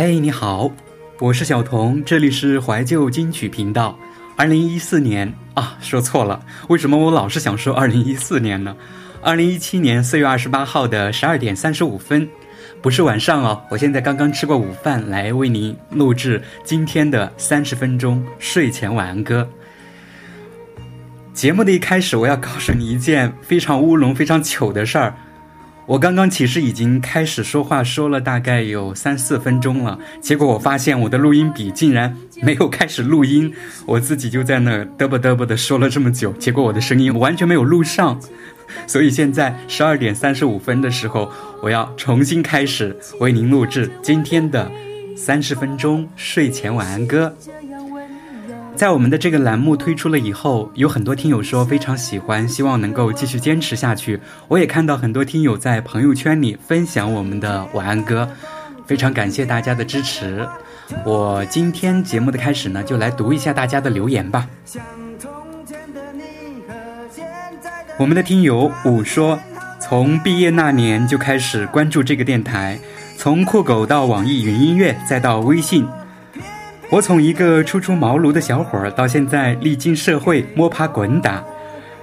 嘿，你好，我是小童，这里是怀旧金曲频道。二零一四年啊，说错了，为什么我老是想说二零一四年呢？二零一七年四月二十八号的十二点三十五分，不是晚上哦，我现在刚刚吃过午饭，来为您录制今天的三十分钟睡前晚安歌。节目的一开始，我要告诉你一件非常乌龙、非常糗的事儿。我刚刚其实已经开始说话，说了大概有三四分钟了，结果我发现我的录音笔竟然没有开始录音，我自己就在那嘚啵嘚啵的说了这么久，结果我的声音完全没有录上，所以现在十二点三十五分的时候，我要重新开始为您录制今天的三十分钟睡前晚安歌。在我们的这个栏目推出了以后，有很多听友说非常喜欢，希望能够继续坚持下去。我也看到很多听友在朋友圈里分享我们的晚安歌，非常感谢大家的支持。我今天节目的开始呢，就来读一下大家的留言吧。我们的听友五说，从毕业那年就开始关注这个电台，从酷狗到网易云音乐，再到微信。我从一个初出茅庐的小伙儿，到现在历经社会摸爬滚打，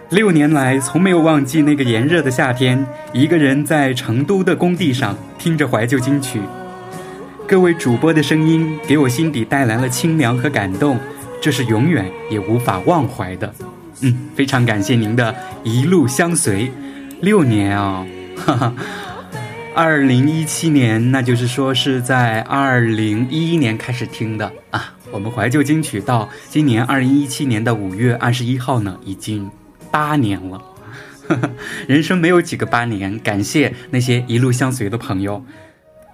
六年来从没有忘记那个炎热的夏天，一个人在成都的工地上听着怀旧金曲。各位主播的声音给我心底带来了清凉和感动，这是永远也无法忘怀的。嗯，非常感谢您的一路相随，六年啊，哈哈。二零一七年，那就是说是在二零一一年开始听的啊。我们怀旧金曲到今年二零一七年的五月二十一号呢，已经八年了。人生没有几个八年，感谢那些一路相随的朋友。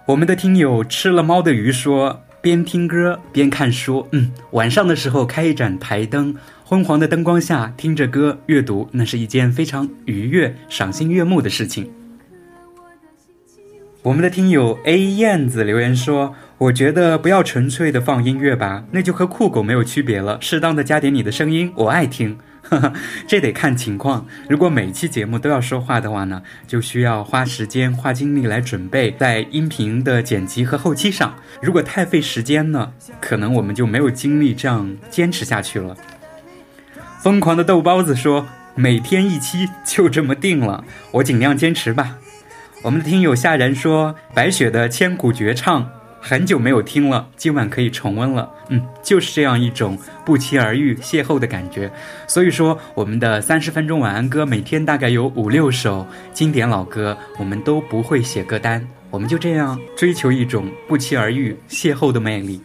我们的听友吃了猫的鱼说，边听歌边看书，嗯，晚上的时候开一盏台灯，昏黄的灯光下听着歌阅读，那是一件非常愉悦、赏心悦目的事情。我们的听友 A 燕子留言说：“我觉得不要纯粹的放音乐吧，那就和酷狗没有区别了。适当的加点你的声音，我爱听。这得看情况。如果每期节目都要说话的话呢，就需要花时间、花精力来准备在音频的剪辑和后期上。如果太费时间呢，可能我们就没有精力这样坚持下去了。”疯狂的豆包子说：“每天一期，就这么定了，我尽量坚持吧。”我们的听友夏然说：“白雪的千古绝唱，很久没有听了，今晚可以重温了。”嗯，就是这样一种不期而遇、邂逅的感觉。所以说，我们的三十分钟晚安歌，每天大概有五六首经典老歌，我们都不会写歌单，我们就这样追求一种不期而遇、邂逅的魅力。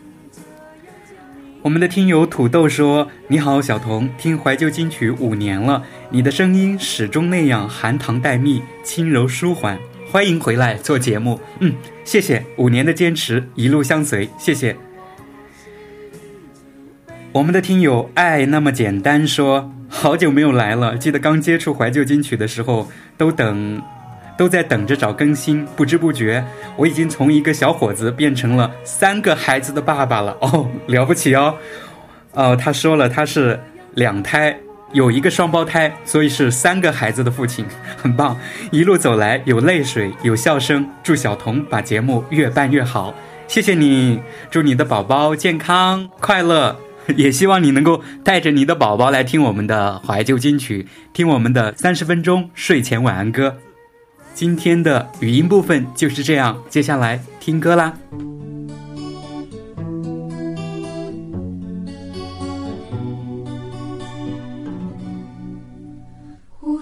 我们的听友土豆说：“你好，小童，听怀旧金曲五年了，你的声音始终那样含糖带蜜、轻柔舒缓。”欢迎回来做节目，嗯，谢谢五年的坚持，一路相随，谢谢。我们的听友爱那么简单说，好久没有来了，记得刚接触怀旧金曲的时候，都等，都在等着找更新，不知不觉，我已经从一个小伙子变成了三个孩子的爸爸了，哦，了不起哦，哦，他说了他是两胎。有一个双胞胎，所以是三个孩子的父亲，很棒。一路走来，有泪水，有笑声。祝小童把节目越办越好，谢谢你。祝你的宝宝健康快乐，也希望你能够带着你的宝宝来听我们的怀旧金曲，听我们的三十分钟睡前晚安歌。今天的语音部分就是这样，接下来听歌啦。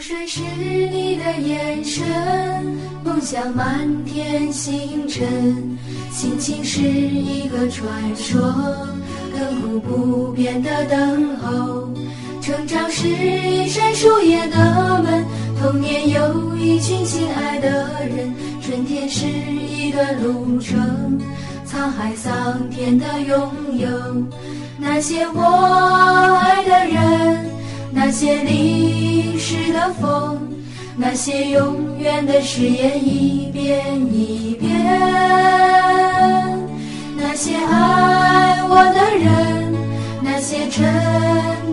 水是你的眼神，梦想满天星辰，心情是一个传说，亘古不变的等候。成长是一扇树叶的门，童年有一群亲爱的人，春天是一段路程，沧海桑田的拥有，那些我爱的人。那些历的风那些永远的誓言一遍一遍那些爱我的人那些沉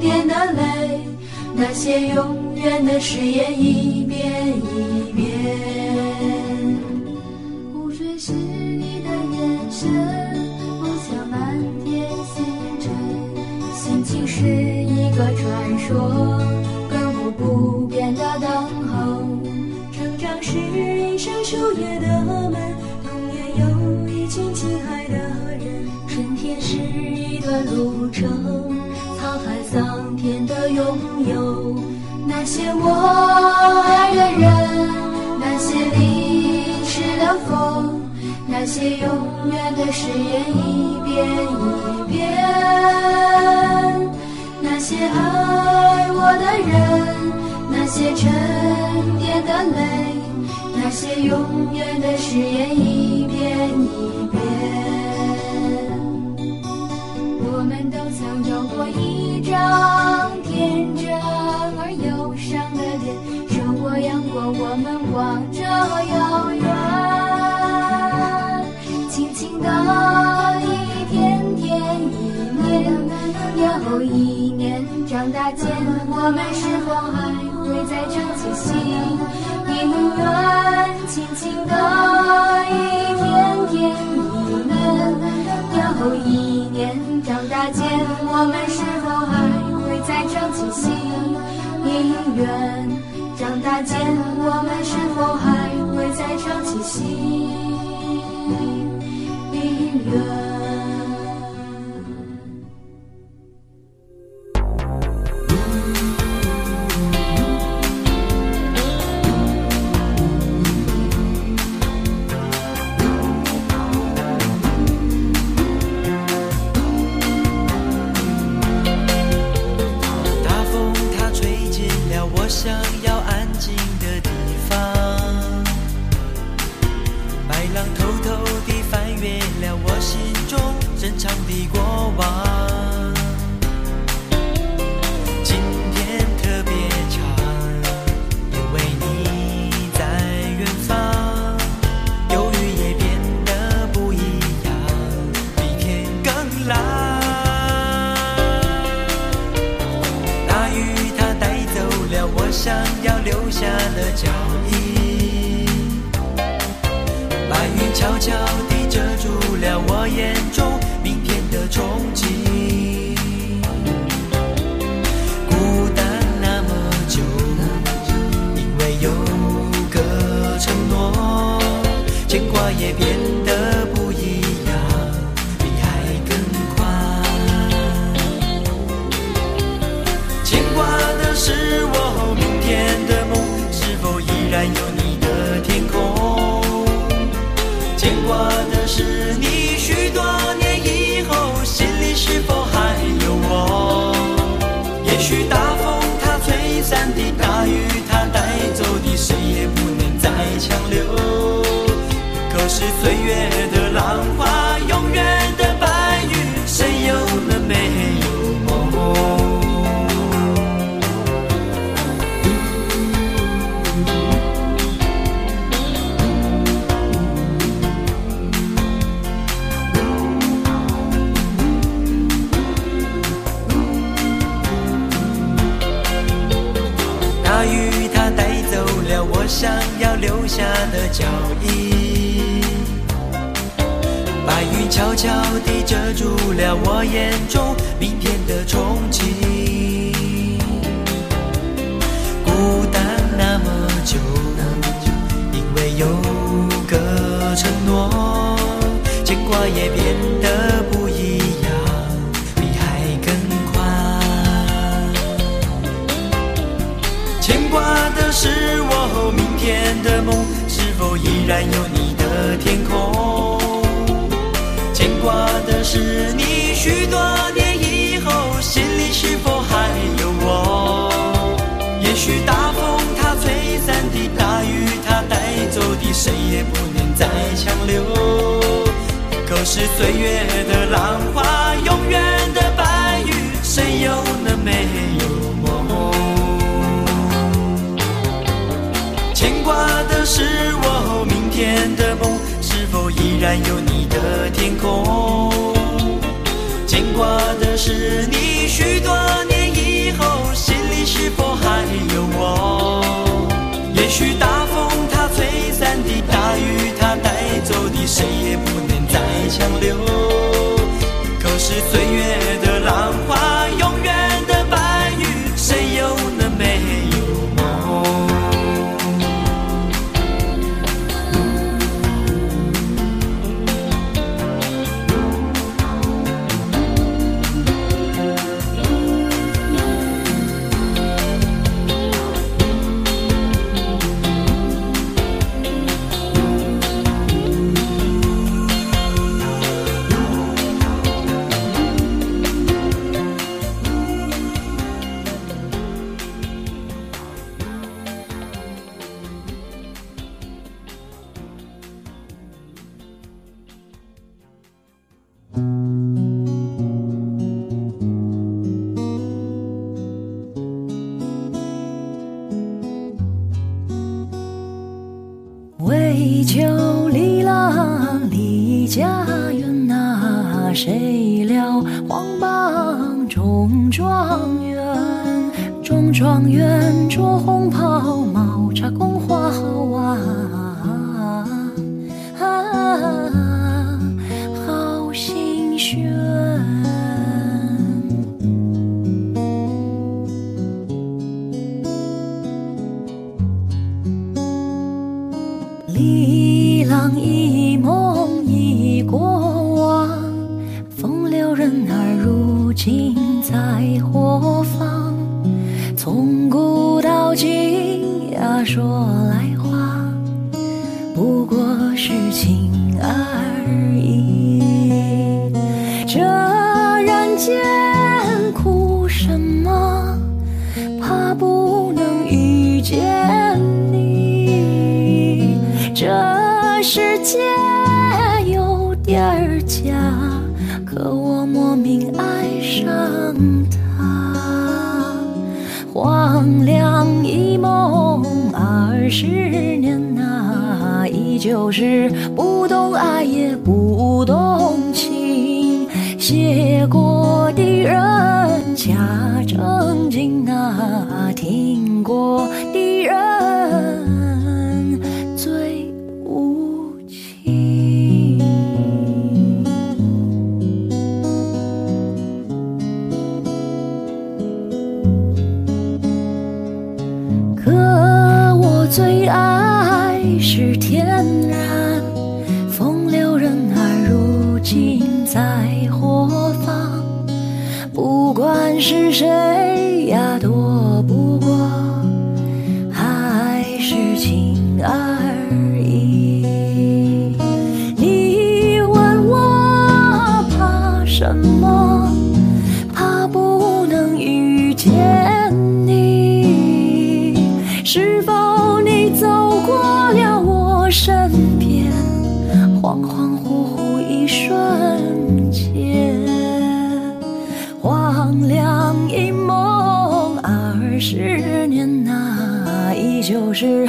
淀的泪那些永远的誓言一遍一遍湖水是你的眼神梦想满天星辰心情是一个传说我不变的等候。成长是一扇树叶的门，童年有一群亲爱的人。春天是一段路程，沧海桑田的拥有。那些我爱的人，那些离去的风，那些永远的誓言一遍一遍。那些沉淀的泪，那些永远的誓言一遍一遍。我们都曾有过一张天真而忧伤的脸，受过阳光，我们望着遥远，轻轻的一天天一年，又一年，长大间，我们是否还会再唱起心姻缘？轻轻的一天天一年，又一年，长大间，我们是否还会再唱起心姻缘？长大间，我们是否还会再唱起心悄悄地遮住了我眼中明天的憧憬。孤单那么久，因为有个承诺，牵挂也变是岁月的谁也不能再强留。可是岁月的浪花，永远的白云，谁又能没有梦？牵挂的是我明天的梦，是否依然有你的天空？牵挂的是你许多年以后，心里是否还有我？也许大风它吹散的，大雨它带走的，谁也不能再强留。可是岁月的浪花，永啊十年呐、依旧是不懂爱也不懂情。写过的人家天然，风流人儿如今在何方？不管是谁呀，躲不过，还是情而已。你问我怕什么？怕不能遇见恍恍惚惚一瞬间，黄粱一梦二十年呐、依旧是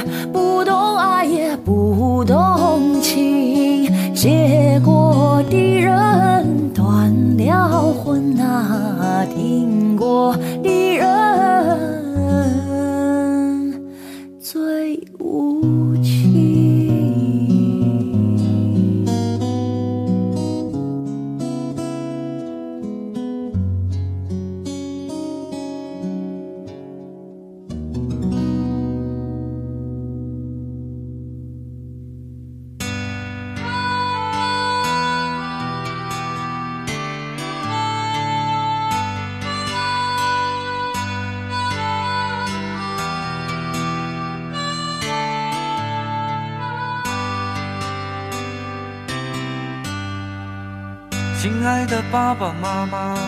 亲爱的爸爸妈妈，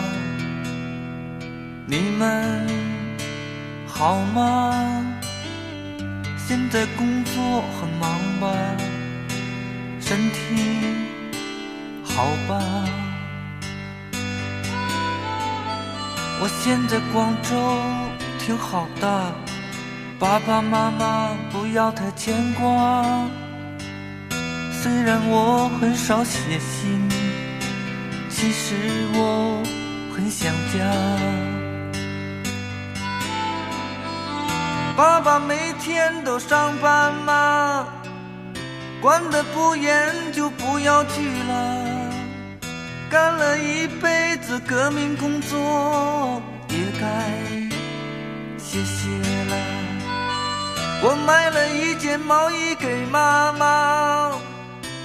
你们好吗？现在工作很忙吧？身体好吧？我现在广州挺好的，爸爸妈妈不要太牵挂。虽然我很少写信。其实我很想家。爸爸每天都上班吗？管得不严就不要去了。干了一辈子革命工作，也该歇歇了。我买了一件毛衣给妈妈，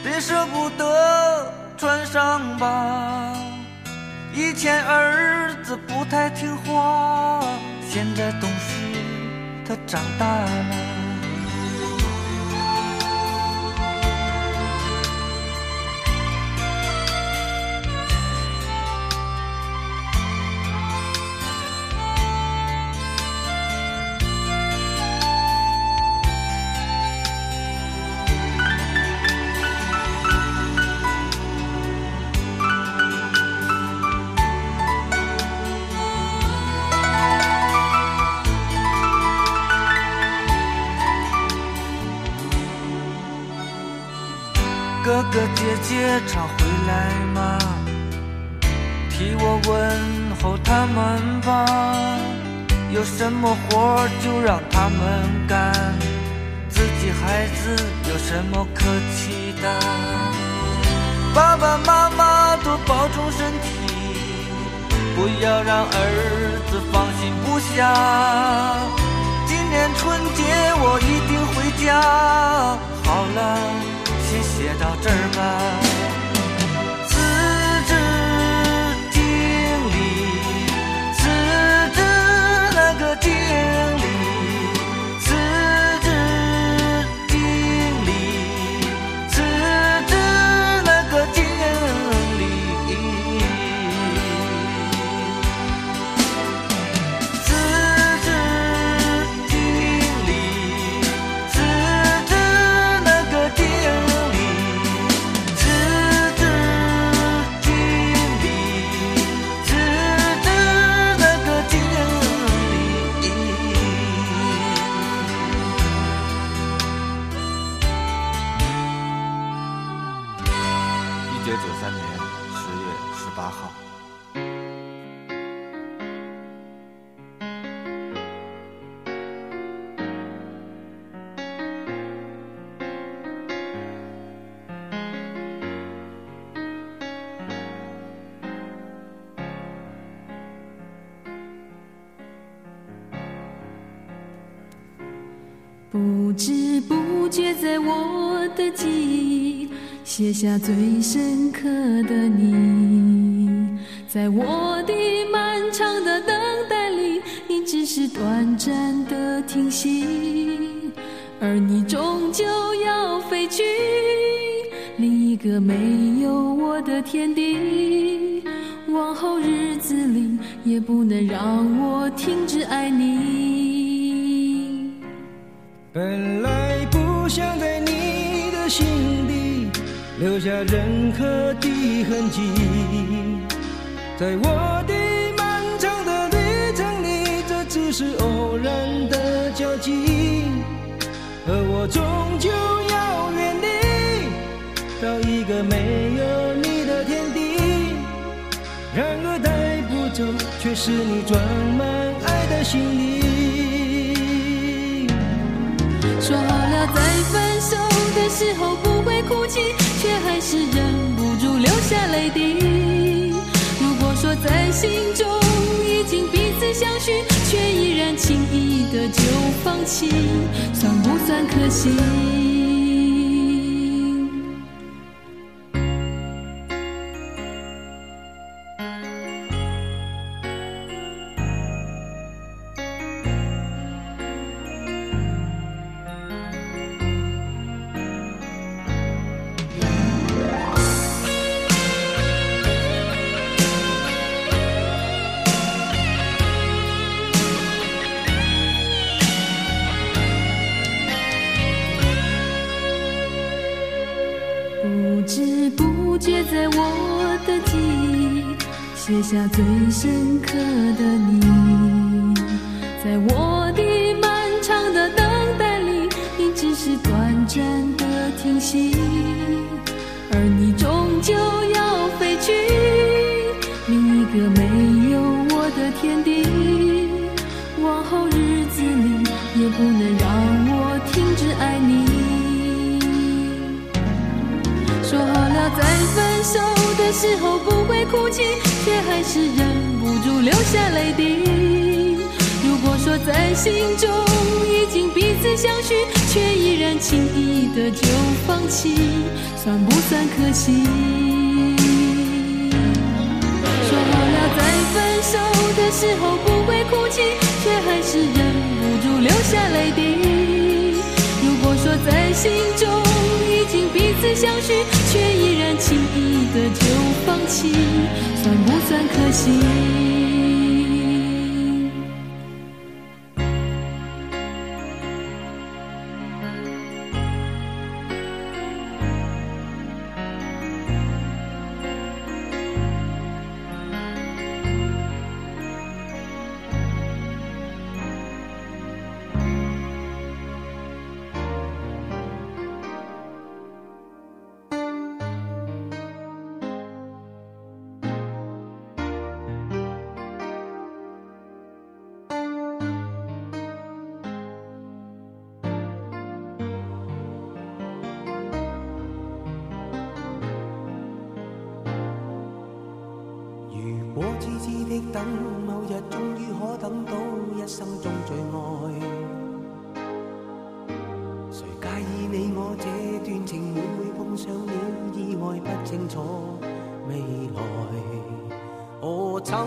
别舍不得。穿上吧。以前儿子不太听话，现在懂事，他长大了。哥哥姐姐常回来吗？替我问候他们吧。有什么活就让他们干，自己孩子有什么可期待？爸爸妈妈多保重身体，不要让儿子放心不下。今年春节我一定回家。好了，先写到这儿吧。下最深刻的你。在我的漫长的等待里，你只是短暂的停息，而你终究要飞去另一个没有我的天地。往后日子里，也不能让我停止爱你。本来不想在你的心底留下任何的痕迹，在我的漫长的旅程里，这只是偶然的交集，而我终究要远离到一个没有你的天地。然而带不走，却是你装满爱的行李。说好了再分的时候不会哭泣，却还是忍不住流下泪滴。如果说在心中已经彼此相许，却依然轻易的就放弃，算不算可惜？深刻的你。在我的漫长的等待里，你只是短暂的停息，而你终究要飞去另一个没有我的天地。往后日子里，也不能让我停止爱你。说好了在分手的时候不会哭泣，却还是忍不住流下泪滴。如果说在心中已经彼此相许，却依然轻易的就放弃，算不算可惜？说好了在分手的时候不会哭泣，却还是忍不住流下泪滴。如果说在心中已经彼此相许，却依然轻易的就放弃，算不算可惜？等，某日终于可等到一生中最爱。谁介意你我这段情每每碰上了意外？不清楚未来，我曾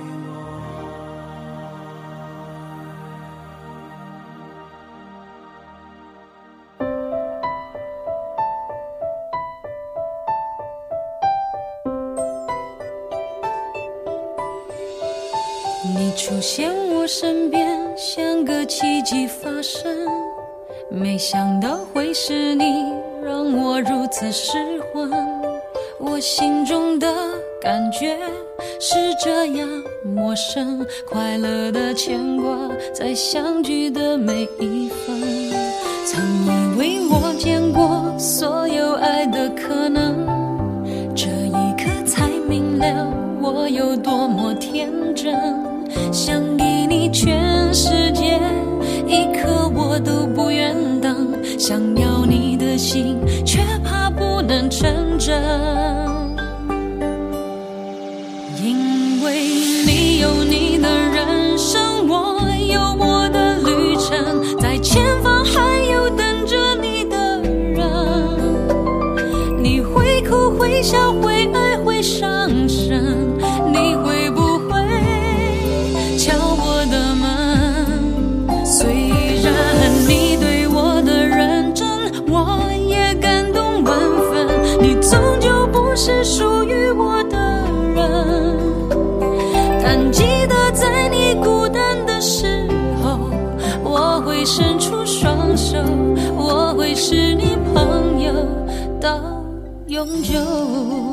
你出现我身边，像个奇迹发生。没想到会是你，让我如此失魂。我心中的感觉是这样陌生，快乐的牵挂在相聚的每一分。曾以为我见过所有爱的可能，这一刻才明了我有多么天真。想给你全世界，一刻我都不愿等。想要你的心，却怕不能成真。因为你有你的人生，我有我的旅程，在前方还有等着你的人。你会哭会笑会爱会伤，是属于我的人。但记得在你孤单的时候我会伸出双手我会是你朋友到永久。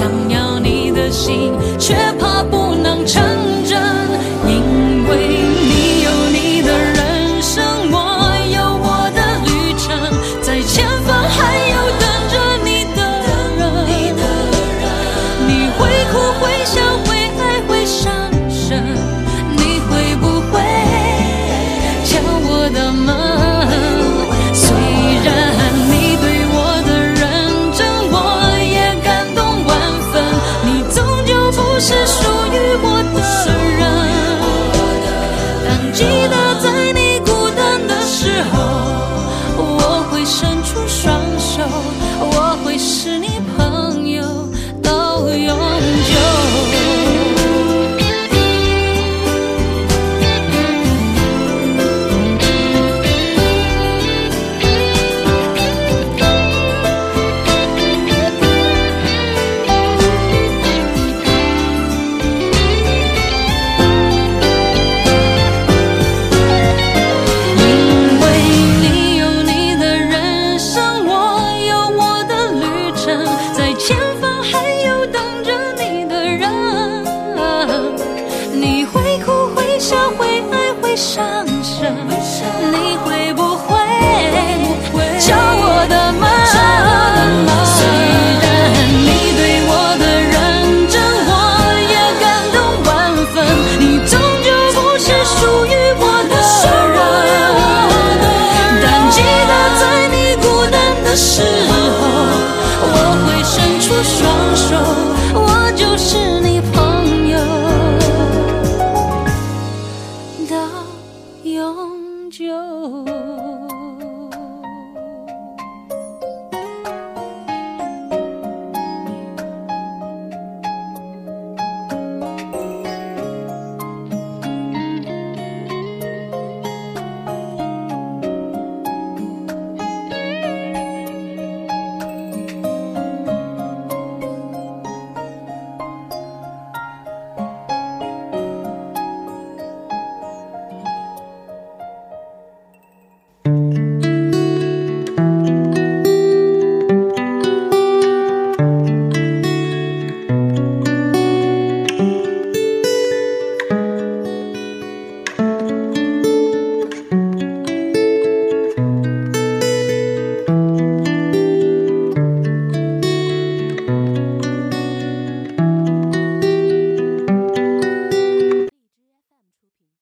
想要你的心却